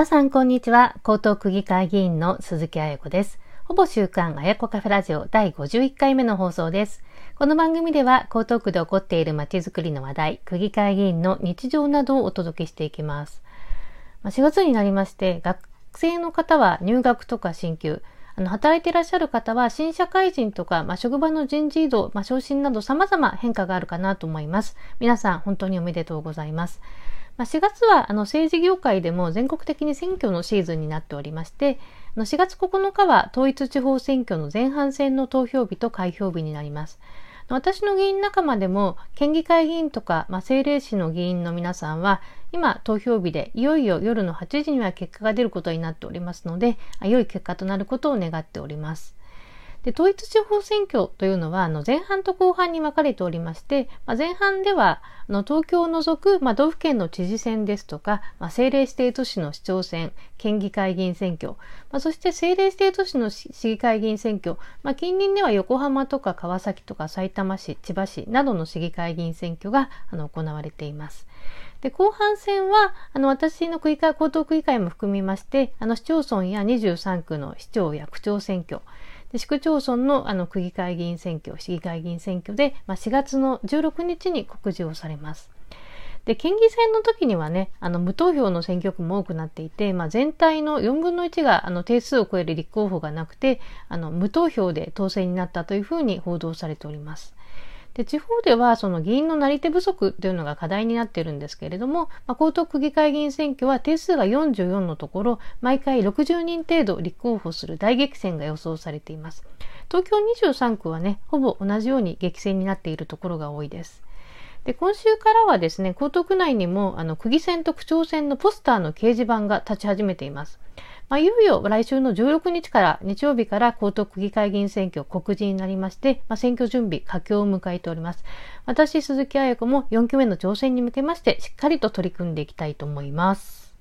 皆さんこんにちは。江東区議会議員の鈴木彩子です。ほぼ週刊あやこカフェラジオ第51回目の放送です。この番組では江東区で起こっているまちづくりの話題、区議会議員の日常などをお届けしていきます。4月になりまして、学生の方は入学とか進級、あの働いていらっしゃる方は新社会人とか、まあ、職場の人事異動、まあ、昇進など様々変化があるかなと思います。皆さん本当におめでとうございます。まあ、4月はあの政治業界でも全国的に選挙のシーズンになっておりまして、あの4月9日は統一地方選挙の前半戦の投票日と開票日になります。私の議員仲間でも県議会議員とか、まあ、政令市の議員の皆さんは今投票日でいよいよ夜の8時には結果が出ることになっておりますので良い結果となることを願っております。で統一地方選挙というのはあの前半と後半に分かれておりまして、まあ、前半ではあの東京を除く、まあ、道府県の知事選ですとか、まあ、政令指定都市の市長選県議会議員選挙、まあ、そして政令指定都市の市議会議員選挙、まあ、近隣では横浜とか川崎とか埼玉市千葉市などの市議会議員選挙があの行われています。で後半戦はあの私の区議会、江東区議会も含みましてあの市町村や23区の市長や区長選挙で市区町村のあの区議会議員選挙、市議会議員選挙で、まあ、4月の16日に告示をされます。で、県議選の時にはね、あの、無投票の選挙区も多くなっていて、まあ、全体の4分の1が、あの、定数を超える立候補がなくて、あの、無投票で当選になったというふうに報道されております。で地方ではその議員のなり手不足というのが課題になっているんですけれども、まあ、江東区議会議員選挙は定数が44のところ毎回60人程度立候補する大激戦が予想されています。東京23区はねほぼ同じように激戦になっているところが多いです。で今週からはですね江東区内にもあの区議選と区長選のポスターの掲示板が立ち始めています。まあ、いよいよ来週の16日から日曜日から江東区議会議員選挙告示になりまして、まあ、選挙準備、佳境を迎えております。私、鈴木彩子も4期目の挑戦に向けまして、しっかりと取り組んでいきたいと思います。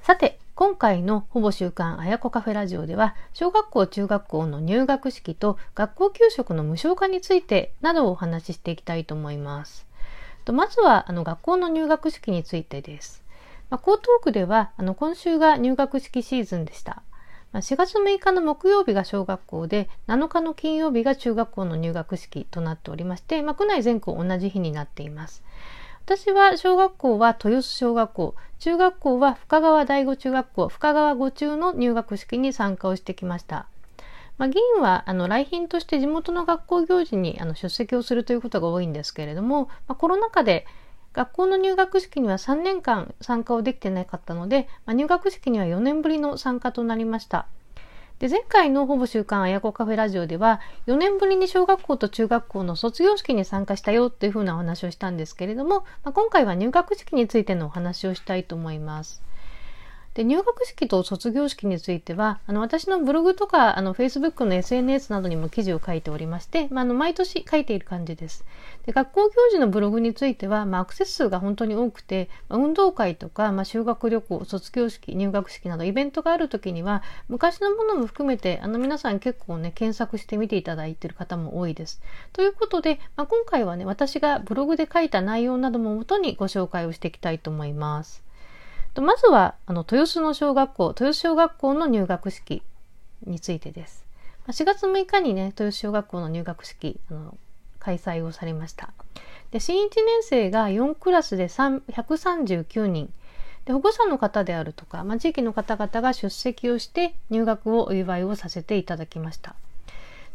さて、今回のほぼ週刊あやこカフェラジオでは、小学校、中学校の入学式と学校給食の無償化についてなどをお話ししていきたいと思います。まずは、あの、学校の入学式についてです。まあ、江東区ではあの今週が入学式シーズンでした。まあ、4月6日の木曜日が小学校で7日の金曜日が中学校の入学式となっておりまして、まあ、区内全校同じ日になっています。私は小学校は豊洲小学校、中学校は深川第五中学校、深川五中の入学式に参加をしてきました。まあ、議員はあの来賓として地元の学校行事にあの出席をするということが多いんですけれども、まあ、コロナ禍で学校の入学式には3年間参加をできてなかったので、まあ、入学式には4年ぶりの参加となりました。で前回のほぼ週刊あやこカフェラジオでは4年ぶりに小学校と中学校の卒業式に参加したよというふうなお話をしたんですけれども、まあ、今回は入学式についてのお話をしたいと思います。で入学式と卒業式についてはあの私のブログとかあの Facebook の SNS などにも記事を書いておりまして、まあ、あの毎年書いている感じです。で学校行事のブログについては、まあ、アクセス数が本当に多くて、まあ、運動会とか、まあ、修学旅行卒業式入学式などイベントがある時には昔のものも含めてあの皆さん結構ね検索してみていただいている方も多いです。ということで、まあ、今回はね私がブログで書いた内容などももとにご紹介をしていきたいと思います。まずはあの豊洲の小学校豊洲小学校の入学式についてです。4月6日にね豊洲小学校の入学式あの開催をされました。で新1年生が4クラスで139人で保護者の方であるとか、まあ、地域の方々が出席をして入学をお祝いをさせていただきました。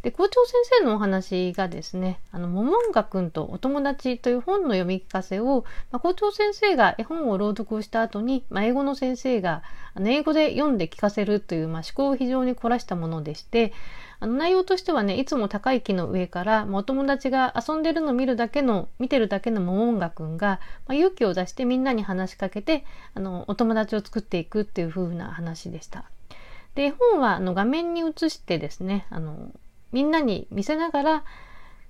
で校長先生のお話がですね「あのモモンガくんとお友達」という本の読み聞かせを、まあ、校長先生が絵本を朗読をした後に、まあ、英語の先生があの英語で読んで聞かせるという、まあ、思考を非常に凝らしたものでしてあの内容としてはねいつも高い木の上から、まあ、お友達が遊んでるのを見るだけの見てるだけのモモンガくんが、まあ、勇気を出してみんなに話しかけてあのお友達を作っていくっていう風な話でした。で本はあの画面に映してですねあのみんなに見せながら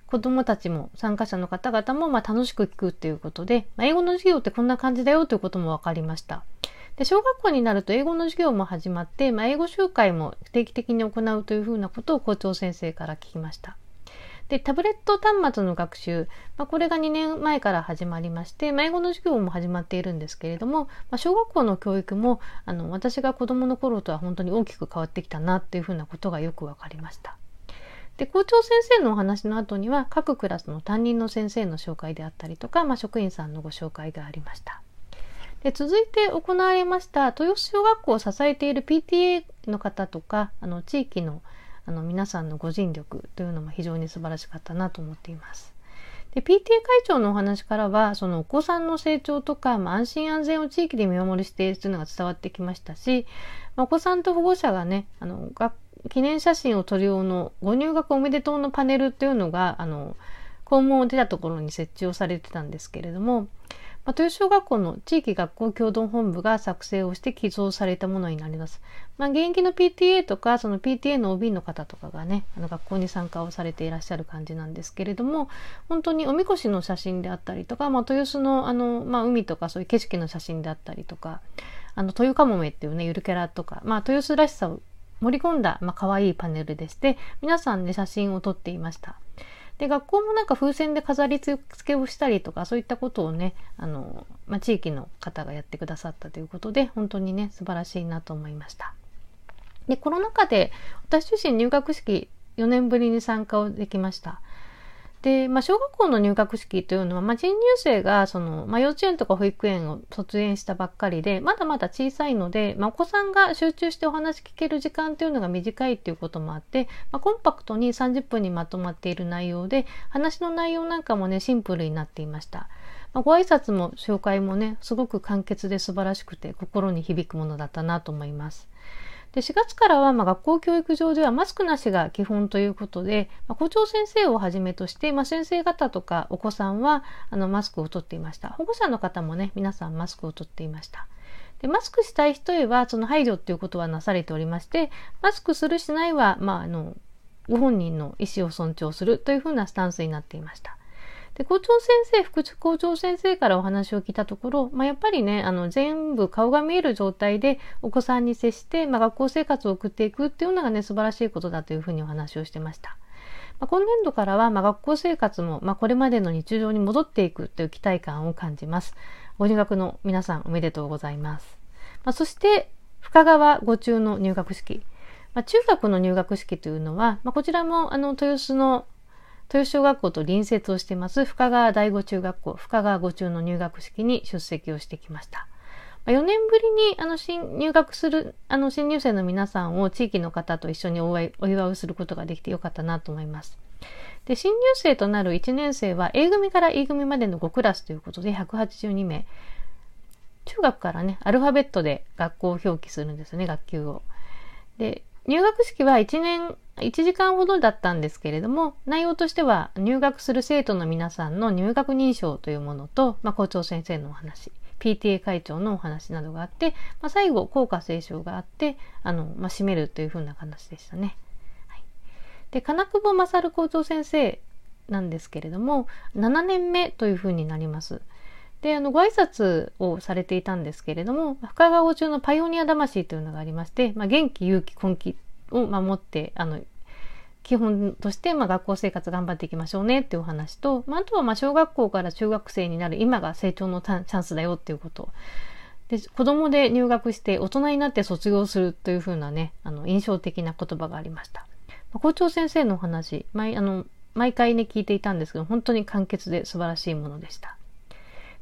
子どもたちも参加者の方々もま楽しく聞くっていうことで、まあ、英語の授業ってこんな感じだよということも分かりました。で小学校になると英語の授業も始まって、まあ、英語集会も定期的に行うというふうなことを校長先生から聞きました。で、タブレット端末の学習、まあ、これが2年前から始まりまして、まあ、英語の授業も始まっているんですけれども、まあ、小学校の教育も、あの、私が子供の頃とは本当に大きく変わってきたなっていうふうなことがよくわかりました。で、校長先生のお話の後には、各クラスの担任の先生の紹介であったりとか、まあ、職員さんのご紹介がありました。で続いて行われました豊洲小学校を支えている PTA の方とかあの地域のあの皆さんのご尽力というのも非常に素晴らしかったなと思っています。で PTA 会長のお話からはそのお子さんの成長とか、まあ、安心安全を地域で見守りしているというのが伝わってきましたし、まあ、お子さんと保護者がねあの学記念写真を撮る用のご入学おめでとうのパネルっていうのがあの校門を出たところに設置をされてたんですけれども、まあ、豊小学校の地域学校共同本部が作成をして寄贈されたものになります。まあ、現役の PTA とか、その PTA の OB の方とかがね、あの学校に参加をされていらっしゃる感じなんですけれども、本当におみこしの写真であったりとか、まあ、豊洲のあの、まあ、海とかそういう景色の写真であったりとか、あの、豊かもめっていうね、ゆるキャラとか、まあ、豊洲らしさを盛り込んだ、まあ、可愛いパネルでして、皆さんで写真を撮っていました。で、学校もなんか風船で飾り付けをしたりとか、そういったことをね、あの、まあ、地域の方がやってくださったということで、本当にね、素晴らしいなと思いました。で、コロナ禍で私自身入学式4年ぶりに参加をできました。で、まあ、小学校の入学式というのは、まあ、新入生が、その、まあ、幼稚園とか保育園を卒園したばっかりで、まだまだ小さいので、まあ、お子さんが集中してお話聞ける時間というのが短いということもあって、まあ、コンパクトに30分にまとまっている内容で、話の内容なんかもね、シンプルになっていました。まあ、ご挨拶も紹介もね、すごく簡潔で素晴らしくて、心に響くものだったなと思います。で4月からは、ま、学校教育上ではマスクなしが基本ということで、ま、校長先生をはじめとして、まあ、先生方とかお子さんはあのマスクをとっていました。保護者の方もね、皆さんマスクをとっていました。でマスクしたい人へは、その配慮っていうことはなされておりまして、マスクするしないは、まあ、あの、ご本人の意思を尊重するというふうなスタンスになっていました。で、校長先生、副校長先生からお話を聞いたところ、まあ、やっぱりね、あの、全部顔が見える状態でお子さんに接して、まあ、学校生活を送っていくっていうのがね、素晴らしいことだというふうにお話をしてました。まあ、今年度からは、まあ、学校生活も、まあ、これまでの日常に戻っていくという期待感を感じます。ご入学の皆さんおめでとうございます。まあ、そして、深川五中の入学式。まあ、中学の入学式というのは、まあ、こちらもあの豊洲の豊小学校と隣接をしています深川第五中学校、深川五中の入学式に出席をしてきました。4年ぶりにあの新入学するあの新入生の皆さんを地域の方と一緒にお祝いすることができてよかったなと思います。で新入生となる1年生は A 組から E 組までの5クラスということで182名。中学からね、アルファベットで学校を表記するんですね、学級を。で、入学式は1年、1時間ほどだったんですけれども、内容としては入学する生徒の皆さんの入学認証というものと、まあ、校長先生のお話、PTA 会長のお話などがあって、まあ、最後、校歌斉唱があって、あの、まあ、締めるというふうな話でしたね。はい、で、金久保勝校長先生なんですけれども、7年目というふうになります。で、あの、ご挨拶をされていたんですけれども、深川中のパイオニア魂というのがありまして、まあ、元気、勇気、根気を守って、あの、基本として、まあ、学校生活頑張っていきましょうねっていうお話と、まあ、あとは、まあ、小学校から中学生になる今が成長のチャンスだよっていうこと。で、子供で入学して大人になって卒業するというふうなね、あの、印象的な言葉がありました。校長先生のお話、毎、あの、毎回ね、聞いていたんですけど、本当に簡潔で素晴らしいものでした。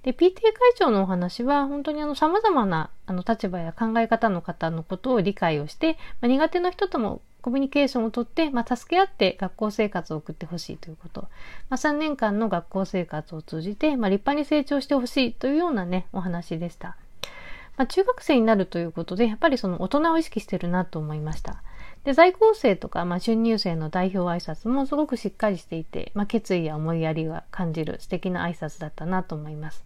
で、PTA 会長のお話は、本当にあの、様々な、あの、立場や考え方の方のことを理解をして、まあ、苦手な人ともコミュニケーションをとって、まあ、助け合って学校生活を送ってほしいということ。まあ、3年間の学校生活を通じて、まあ、立派に成長してほしいというようなね、お話でした。まあ、中学生になるということで、やっぱりその大人を意識してるなと思いました。で、在校生とか、まあ、春入生の代表挨拶もすごくしっかりしていて、まあ、決意や思いやりが感じる素敵な挨拶だったなと思います。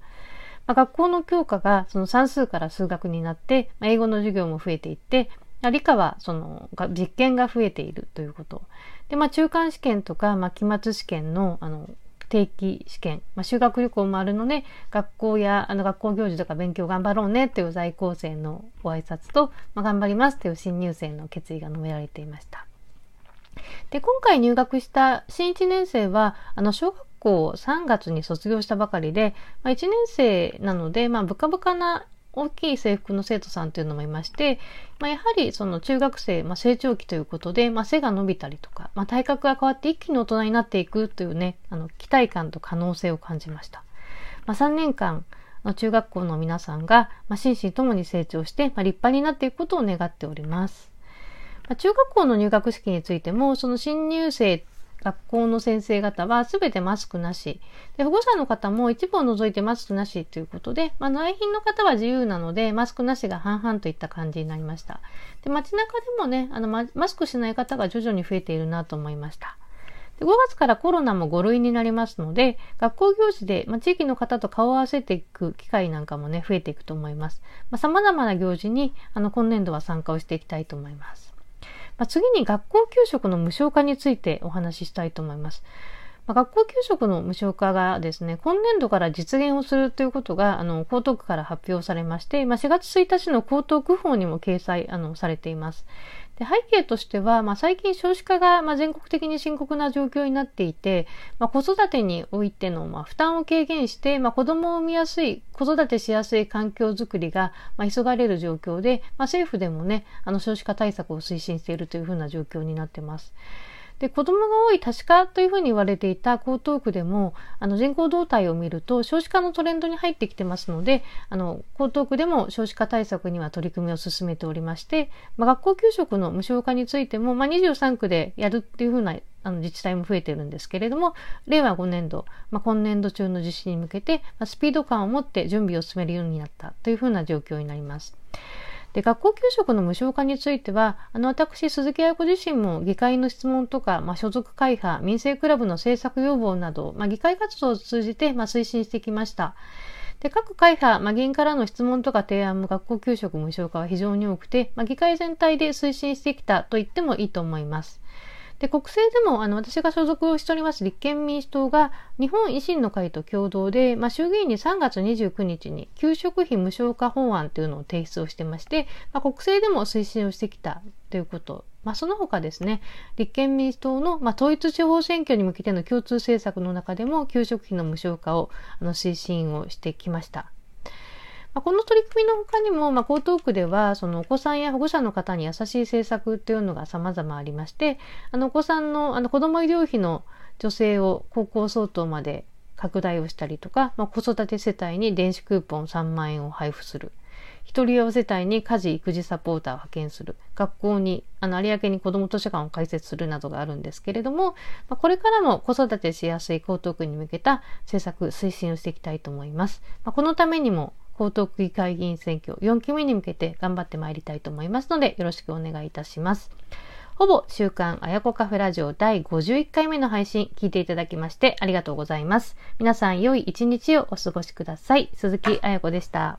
まあ、学校の教科がその算数から数学になって、まあ、英語の授業も増えていって、理科はその実験が増えているということ。で、まあ、中間試験とか、まあ、期末試験の、あの、定期試験、まあ、修学旅行もあるので、学校やあの学校行事とか勉強頑張ろうねという在校生のご挨拶と、まあ、頑張りますという新入生の決意が述べられていました。で、今回入学した新1年生は、あの、小学校3月に卒業したばかりで、まあ、1年生なので、まあ、ブカブカな大きい制服の生徒さんというのもいまして、まあ、やはりその中学生、まあ、成長期ということで、まあ、背が伸びたりとか、まあ、体格が変わって一気に大人になっていくというね、あの期待感と可能性を感じました。まあ、3年間の中学校の皆さんが、まあ、心身ともに成長して、まあ、立派になっていくことを願っております。まあ、中学校の入学式についても、その新入生学校の先生方は全てマスクなし。で、保護者の方も一部を除いてマスクなしということで、まあ、内勤の方は自由なので、マスクなしが半々といった感じになりました。で、街中でもね、あの、マスクしない方が徐々に増えているなと思いました。で5月からコロナも5類になりますので、学校行事で、まあ、地域の方と顔を合わせていく機会なんかもね、増えていくと思います。まあ、様々な行事に、あの、今年度は参加をしていきたいと思います。まあ、次に学校給食の無償化についてお話ししたいと思います。まあ、学校給食の無償化がですね、今年度から実現をするということが、あの、江東区から発表されまして、まあ、4月1日の江東区法にも掲載、あの、されています。で背景としては、まあ、最近少子化が、まあ、全国的に深刻な状況になっていて、まあ、子育てにおいての、まあ、負担を軽減して、まあ、子供を産みやすい、子育てしやすい環境づくりが、まあ、急がれる状況で、まあ、政府でもね、あの少子化対策を推進しているというふうな状況になっています。で子供が多い多子化というふうに言われていた江東区でもあの人口動態を見ると少子化のトレンドに入ってきてますのであの江東区でも少子化対策には取り組みを進めておりまして、まあ、学校給食の無償化についても、まあ、23区でやるっていうふうなあの自治体も増えてるんですけれども令和5年度、まあ、今年度中の実施に向けて、まあ、スピード感を持って準備を進めるようになったというふうな状況になります。で、学校給食の無償化については、あの、私、鈴木彩子自身も議会の質問とか、まあ、所属会派、民生クラブの政策要望など、まあ、議会活動を通じて、まあ、推進してきました。で、各会派、まあ、議員からの質問とか提案も学校給食無償化は非常に多くて、まあ、議会全体で推進してきたと言ってもいいと思います。で、国政でも、あの、私が所属をしております立憲民主党が、日本維新の会と共同で、まあ、衆議院に3月29日に、給食費無償化法案というのを提出をしてまして、まあ、国政でも推進をしてきたということ。まあ、その他ですね、立憲民主党の、まあ、統一地方選挙に向けての共通政策の中でも、給食費の無償化を、あの、推進をしてきました。ま、この取り組みの他にも、ま、江東区では、そのお子さんや保護者の方に優しい政策っていうのが様々ありまして、あの、お子さんの、あの、子供医療費の助成を高校相当まで拡大をしたりとか、まあ、子育て世帯に電子クーポン3万円を配布する。一人親世帯に家事育児サポーターを派遣する。学校に、あの、有明に子供図書館を開設するなどがあるんですけれども、まあ、これからも子育てしやすい江東区に向けた政策推進をしていきたいと思います。まあ、このためにも、江東区議会議員選挙4期目に向けて頑張ってまいりたいと思いますので、よろしくお願いいたします。ほぼ週刊あやこカフェラジオ第51回目の配信聞いていただきましてありがとうございます。皆さん良い一日をお過ごしください。鈴木あやこでした。